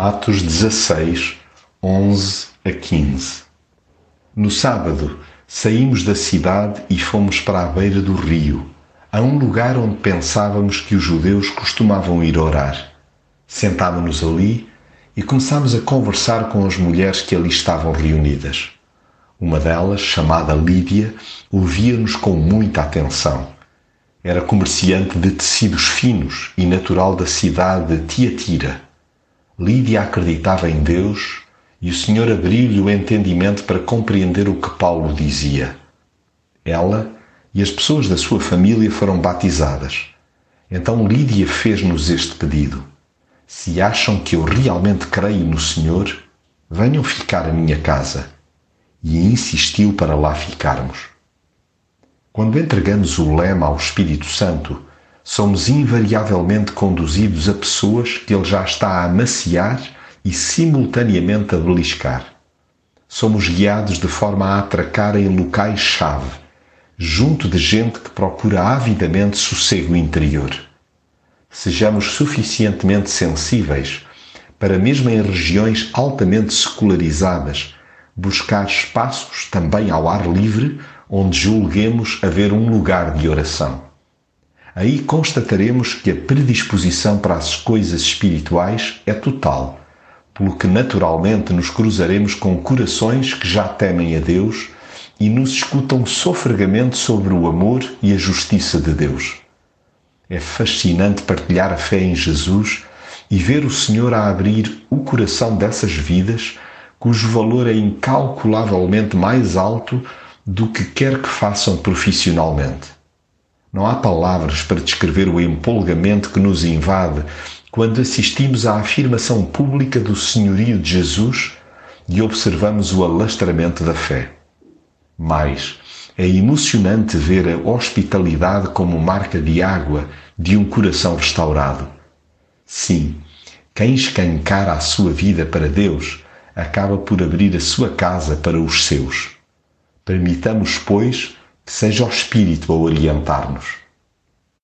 Atos 16, 11 a 15. No sábado, saímos da cidade e fomos para a beira do rio, a um lugar onde pensávamos que os judeus costumavam ir orar. Sentámos-nos ali e começámos a conversar com as mulheres que ali estavam reunidas. Uma delas, chamada Lídia, ouvia-nos com muita atenção. Era comerciante de tecidos finos e natural da cidade de Tiatira Lídia acreditava em Deus e o Senhor abriu-lhe o entendimento para compreender o que Paulo dizia. Ela e as pessoas da sua família foram batizadas. Então Lídia fez-nos este pedido: Se acham que eu realmente creio no Senhor, venham ficar à minha casa. E insistiu para lá ficarmos. Quando entregamos o lema ao Espírito Santo, somos invariavelmente conduzidos a pessoas que ele já está a amaciar e simultaneamente a beliscar. Somos guiados de forma a atracar em locais-chave, junto de gente que procura avidamente sossego interior. Sejamos suficientemente sensíveis para, mesmo em regiões altamente secularizadas, buscar espaços também ao ar livre onde julguemos haver um lugar de oração aí constataremos que a predisposição para as coisas espirituais é total, pelo que naturalmente nos cruzaremos com corações que já temem a Deus e nos escutam sofregamente sobre o amor e a justiça de Deus. É fascinante partilhar a fé em Jesus e ver o Senhor a abrir o coração dessas vidas cujo valor é incalculavelmente mais alto do que quer que façam profissionalmente. Não há palavras para descrever o empolgamento que nos invade quando assistimos à afirmação pública do senhorio de Jesus e observamos o alastramento da fé. Mas é emocionante ver a hospitalidade como marca de água de um coração restaurado. Sim, quem escancara a sua vida para Deus acaba por abrir a sua casa para os seus. Permitamos, pois, seja o Espírito a orientar-nos.